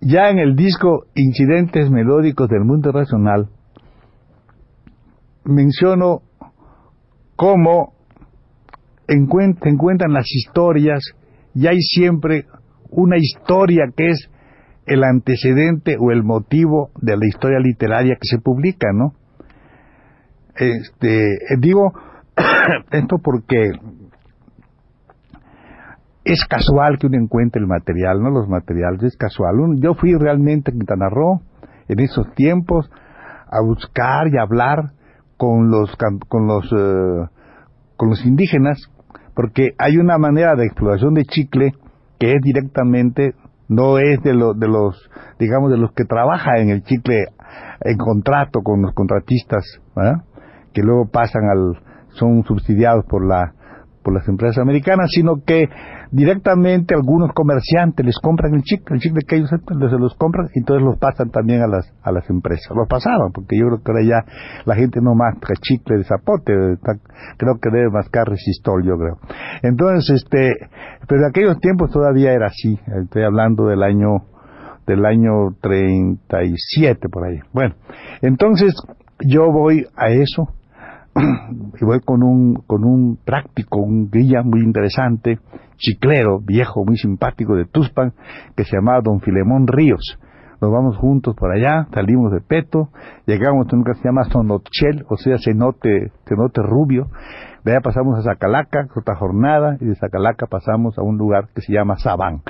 Ya en el disco Incidentes Melódicos del Mundo Racional, menciono cómo se encuentran las historias y hay siempre una historia que es el antecedente o el motivo de la historia literaria que se publica, ¿no? Este, digo esto porque es casual que uno encuentre el material, ¿no? Los materiales, es casual. Yo fui realmente a Quintana Roo en esos tiempos a buscar y hablar con los con los eh, con los indígenas porque hay una manera de explotación de chicle que es directamente no es de de los digamos de los que trabajan en el chicle en contrato con los contratistas que luego pasan al son subsidiados por la por las empresas americanas, sino que directamente algunos comerciantes les compran el chicle, el chicle que ellos se los compran y entonces los pasan también a las a las empresas. Los pasaban, porque yo creo que ahora ya la gente no masca chicle de zapote, creo que debe mascar resistol, yo creo. Entonces, este, pero en aquellos tiempos todavía era así, estoy hablando del año del año 37 por ahí. Bueno, entonces yo voy a eso, y voy con un, con un práctico, un guía muy interesante, chiclero, viejo, muy simpático de Tuspan, que se llamaba Don Filemón Ríos. Nos vamos juntos por allá, salimos de Peto, llegamos a un lugar que se llama Sonochel, o sea, cenote, cenote rubio. De allá pasamos a Zacalaca, otra jornada, y de Zacalaca pasamos a un lugar que se llama Sabán.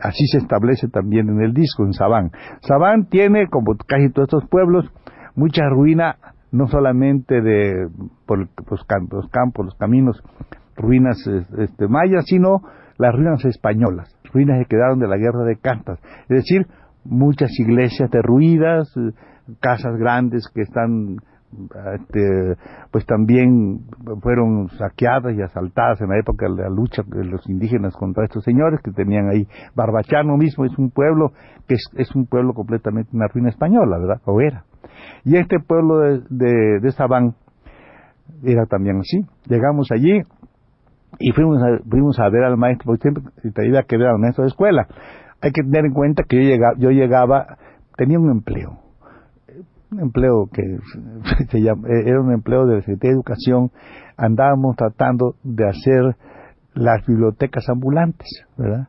Así se establece también en el disco, en Sabán. Sabán tiene, como casi todos estos pueblos, mucha ruina no solamente de por los, campos, los caminos, ruinas este, mayas, sino las ruinas españolas, ruinas que quedaron de la guerra de Cantas. Es decir, muchas iglesias derruidas, eh, casas grandes que están este, pues también fueron saqueadas y asaltadas en la época de la lucha de los indígenas contra estos señores que tenían ahí. Barbachano mismo es un pueblo que es, es un pueblo completamente una ruina española, ¿verdad? O era. Y este pueblo de, de, de Sabán era también así. Llegamos allí y fuimos a, fuimos a ver al maestro, porque siempre te iba que ver al maestro de escuela. Hay que tener en cuenta que yo llegaba, yo llegaba tenía un empleo, un empleo que se llama, era un empleo de Secretaría de Educación, andábamos tratando de hacer las bibliotecas ambulantes, ¿verdad?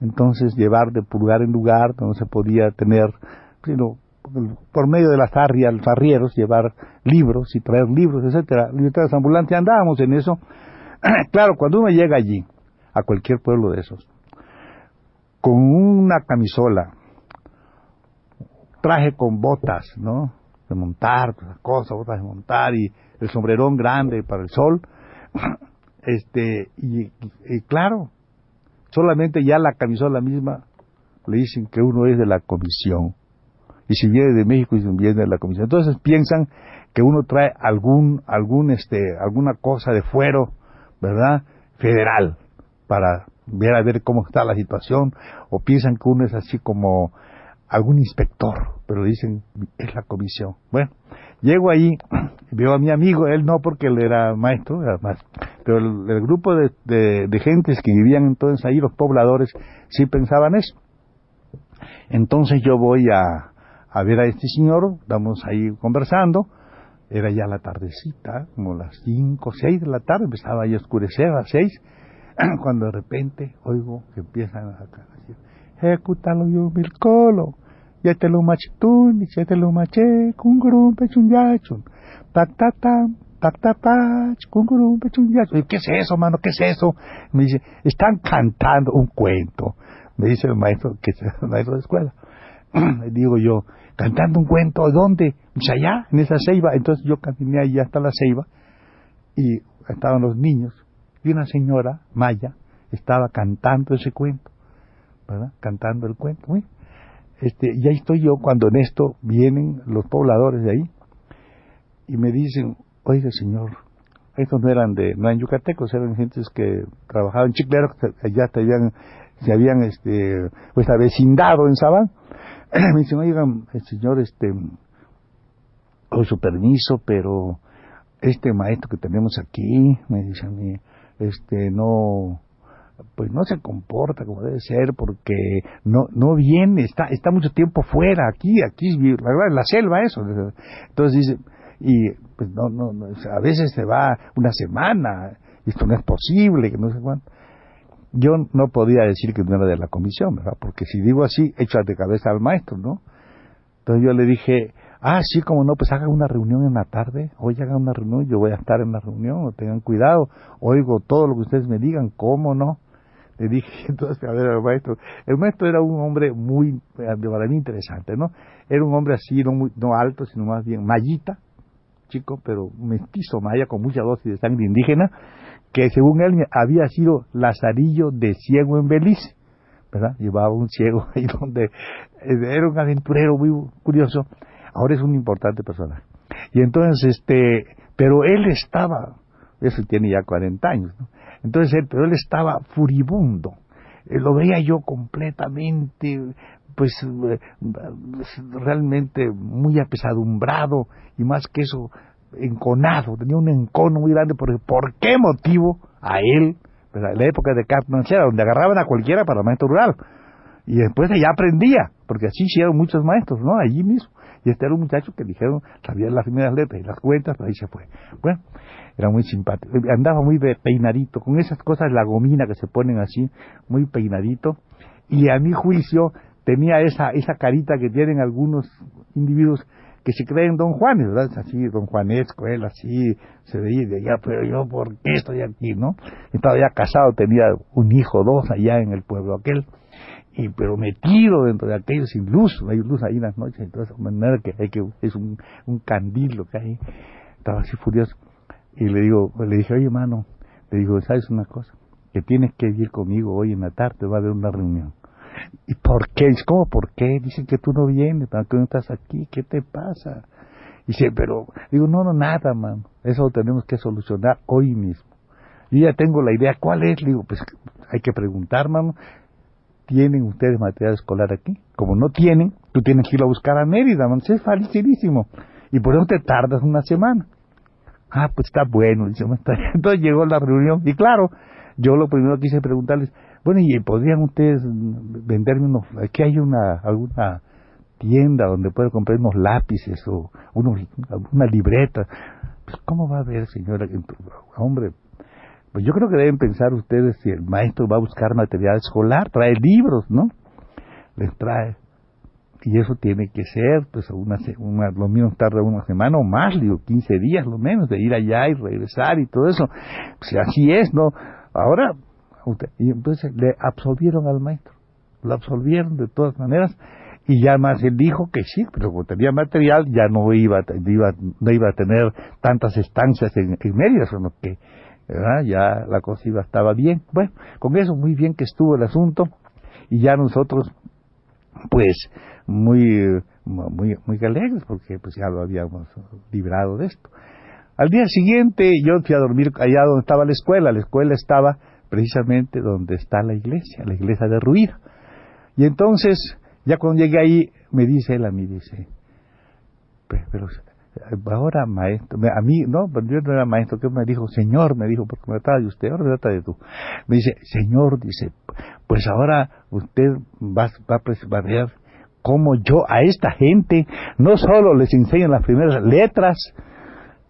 Entonces llevar de lugar en lugar, donde se podía tener, sino por medio de las arrias, los arrieros, llevar libros y traer libros, etcétera, bibliotecas ambulantes, andábamos en eso. claro, cuando uno llega allí, a cualquier pueblo de esos, con una camisola, traje con botas, ¿no? De montar, cosas, botas de montar y el sombrerón grande para el sol, este, y claro, solamente ya la camisola misma le dicen que uno es de la comisión y si viene de México y si viene de la comisión. Entonces piensan que uno trae algún, algún, este, alguna cosa de fuero, ¿verdad? Federal, para ver a ver cómo está la situación, o piensan que uno es así como algún inspector, pero dicen, es la comisión. Bueno, llego ahí, veo a mi amigo, él no porque él era maestro, además, pero el, grupo de, de, de gentes que vivían entonces ahí, los pobladores, sí pensaban eso. Entonces yo voy a, a ver a este señor, estamos ahí conversando, era ya la tardecita, como las cinco, seis de la tarde, empezaba ya a oscurecer a las seis, cuando de repente oigo que empiezan a decir, ejecutalo yo mil colo, ya te lo machetún, ya te lo maché, kungurum pechun yachun, tac tac tam, tac tac pach, kungurum pechun. ¿Qué es eso, mano? ¿Qué es eso? Me dice, están cantando un cuento, me dice el maestro, que es el maestro de escuela. Digo yo, cantando un cuento, ¿dónde? Allá, en esa ceiba. Entonces yo caminé allá hasta la ceiba y estaban los niños, y una señora, Maya, estaba cantando ese cuento, ¿verdad? Cantando el cuento. Este, y ahí estoy yo cuando en esto vienen los pobladores de ahí y me dicen, oiga señor, estos no eran de, no eran yucatecos, eran gentes que trabajaban en Chiclero, que ya se habían, se habían este, pues avecindado en Sabán. me dicen, oigan, el señor, este, con su permiso, pero este maestro que tenemos aquí, me dice a mí, este, no, pues no se comporta como debe ser porque no no viene, está está mucho tiempo fuera, aquí, aquí, la en la selva eso. Entonces dice, y pues no, no, a veces se va una semana, esto no es posible, que no sé cuánto. Yo no podía decir que no era de la comisión, ¿verdad? Porque si digo así, echo de cabeza al maestro, ¿no? Entonces yo le dije, ah, sí, como no, pues hagan una reunión en la tarde, hoy hagan una reunión, yo voy a estar en la reunión, tengan cuidado, oigo todo lo que ustedes me digan, ¿cómo no? Le dije entonces a ver al maestro. El maestro era un hombre muy, para mí interesante, ¿no? Era un hombre así, no, muy, no alto, sino más bien mallita, chico, pero mestizo maya con mucha dosis de sangre indígena, que según él había sido lazarillo de ciego en Belice, ¿verdad? Llevaba un ciego ahí donde eh, era un aventurero muy curioso. Ahora es un importante personaje. Y entonces, este, pero él estaba, eso tiene ya 40 años, ¿no? Entonces, él, pero él estaba furibundo. Eh, lo veía yo completamente, pues, eh, realmente muy apesadumbrado y más que eso, enconado, tenía un encono muy grande, porque ¿por qué motivo a él, en la época de Cartmanchera, donde agarraban a cualquiera para maestro rural, y después ya aprendía, porque así hicieron muchos maestros, ¿no? Allí mismo. Y este era un muchacho que dijeron, sabía las primeras letras y las cuentas, ahí se fue. Bueno, era muy simpático, andaba muy peinadito, con esas cosas, la gomina que se ponen así, muy peinadito, y a mi juicio tenía esa, esa carita que tienen algunos individuos que se creen don Juanes, ¿verdad? Así, don Juanesco, él así, se veía de allá, pero yo, ¿por qué estoy aquí, no? Estaba ya casado, tenía un hijo, dos allá en el pueblo aquel, y pero metido dentro de aquello sin luz, no hay luz ahí en las noches, entonces, de manera que hay que, es un, un candil lo que hay, estaba así furioso, y le digo, le dije, oye hermano, le digo, ¿sabes una cosa? Que tienes que ir conmigo hoy en la tarde, va a haber una reunión. ¿Y por qué? ¿Cómo por qué? Dicen que tú no vienes, ¿para qué no estás aquí? ¿Qué te pasa? Dice, pero, digo, no, no, nada, mano. Eso lo tenemos que solucionar hoy mismo. Y ya tengo la idea, ¿cuál es? digo, pues hay que preguntar, mano. ¿Tienen ustedes material escolar aquí? Como no tienen, tú tienes que ir a buscar a Mérida, mano. Es facilísimo. Y por eso te tardas una semana. Ah, pues está bueno. Entonces llegó la reunión. Y claro, yo lo primero que quise preguntarles, bueno, ¿y podrían ustedes venderme unos, aquí hay una, alguna tienda donde pueda comprar unos lápices o unos, una libreta? Pues, ¿cómo va a haber, señora? Hombre, pues yo creo que deben pensar ustedes si el maestro va a buscar material escolar, trae libros, ¿no? Les trae. Y eso tiene que ser, pues, una, una, lo menos tarda una semana o más, digo, 15 días lo menos, de ir allá y regresar y todo eso. Pues así es, ¿no? Ahora, y entonces le absolvieron al maestro, lo absolvieron de todas maneras, y ya más él dijo que sí, pero como tenía material ya no iba, iba no iba a tener tantas estancias en, en sino que ya la cosa iba, estaba bien. Bueno, con eso muy bien que estuvo el asunto, y ya nosotros, pues, muy, muy, muy alegres, porque pues ya lo habíamos librado de esto. Al día siguiente yo fui a dormir allá donde estaba la escuela, la escuela estaba precisamente donde está la iglesia, la iglesia derruida. Y entonces, ya cuando llegué ahí, me dice él a mí, dice, pero, ahora maestro, a mí, no, yo no era maestro, que me dijo, señor, me dijo, porque me trata de usted, ahora me trata de tú. Me dice, señor, dice, pues ahora usted va, va, va a ver cómo yo a esta gente no solo les enseño las primeras letras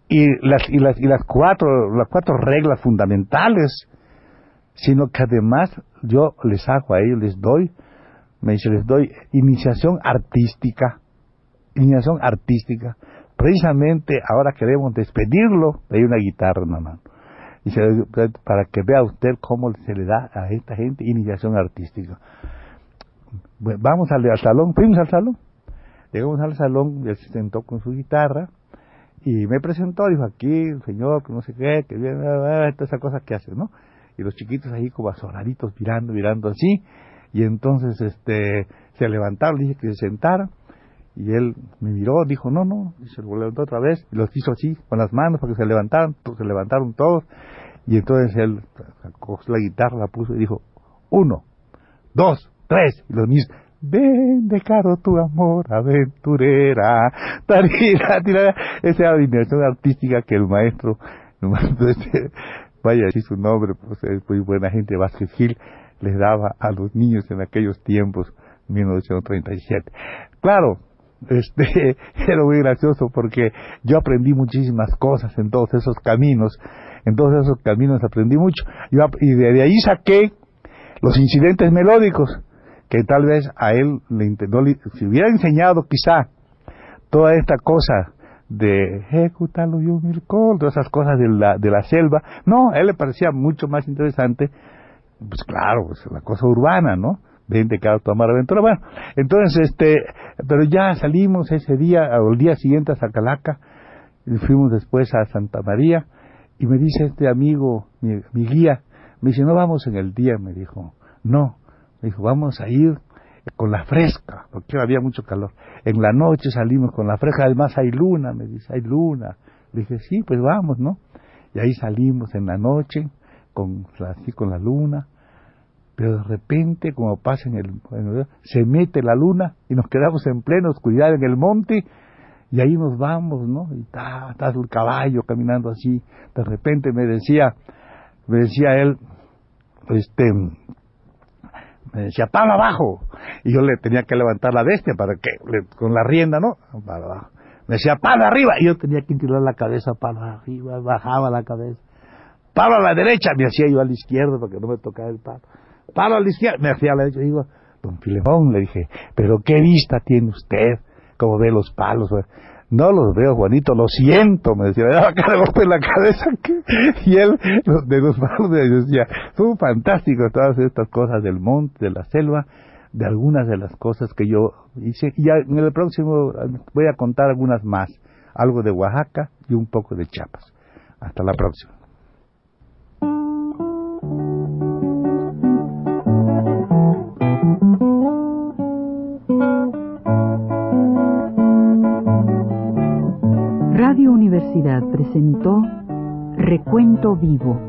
y las, y las, y las cuatro, las cuatro reglas fundamentales, sino que además yo les hago a ellos, les doy, me dice, les doy iniciación artística, iniciación artística. Precisamente ahora queremos despedirlo, hay una guitarra en la mano. para que vea usted cómo se le da a esta gente iniciación artística. vamos al, al salón, fuimos al salón, llegamos al salón, él se sentó con su guitarra, Y me presentó, dijo, aquí, el señor, que no sé qué, que viene, todas esas cosas que hace, ¿no? Y los chiquitos ahí como azoraditos, mirando, mirando así. Y entonces, este, se levantaron, dije que se sentaran. Y él me miró, dijo, no, no, y se levantó otra vez, y los hizo así, con las manos, para que se levantaran, se levantaron todos. Y entonces él sacó la guitarra, la puso y dijo, uno, dos, tres. Y los niños, ven, declaro tu amor aventurera. Tarira, tirada. Esa era la dimensión artística que el maestro, el este, vaya decir su nombre, pues es muy buena gente, Vázquez les daba a los niños en aquellos tiempos, 1937. Claro, este era muy gracioso porque yo aprendí muchísimas cosas en todos esos caminos, en todos esos caminos aprendí mucho y de ahí saqué los incidentes melódicos que tal vez a él le intentó, si hubiera enseñado quizá toda esta cosa de ejecutalo yo todas esas cosas de la, de la selva, no, a él le parecía mucho más interesante, pues claro, pues la cosa urbana, ¿no? Vente cada tomar aventura. Bueno, entonces, este, pero ya salimos ese día, al día siguiente a Zacalaca, y fuimos después a Santa María, y me dice este amigo, mi, mi guía, me dice, no vamos en el día, me dijo, no, me dijo, vamos a ir con la fresca, porque había mucho calor. En la noche salimos con la fresca, además hay luna, me dice, hay luna. Le dije, sí, pues vamos, ¿no? Y ahí salimos en la noche, con, así con la luna, pero de repente, como pasa en el, se mete la luna y nos quedamos en plena oscuridad en el monte y ahí nos vamos, ¿no? Y está, el caballo caminando así. De repente me decía, me decía él, este, me decía, palo abajo. Y yo le tenía que levantar la bestia para que, con la rienda, ¿no? Para abajo. Me decía, palo arriba. Y yo tenía que tirar la cabeza para arriba, bajaba la cabeza. Palo a la derecha, me hacía yo a la izquierda para que no me tocara el palo palo a la izquierda, me hacía a la derecha, digo, don Filemón, le dije, pero qué vista tiene usted, como ve los palos, no los veo, Juanito, lo siento, me decía, me daba cada golpe en la cabeza, y él, de los palos, me decía, son fantásticos todas estas cosas del monte, de la selva, de algunas de las cosas que yo hice, y en el próximo voy a contar algunas más, algo de Oaxaca y un poco de Chiapas. Hasta la próxima. Radio Universidad presentó Recuento Vivo.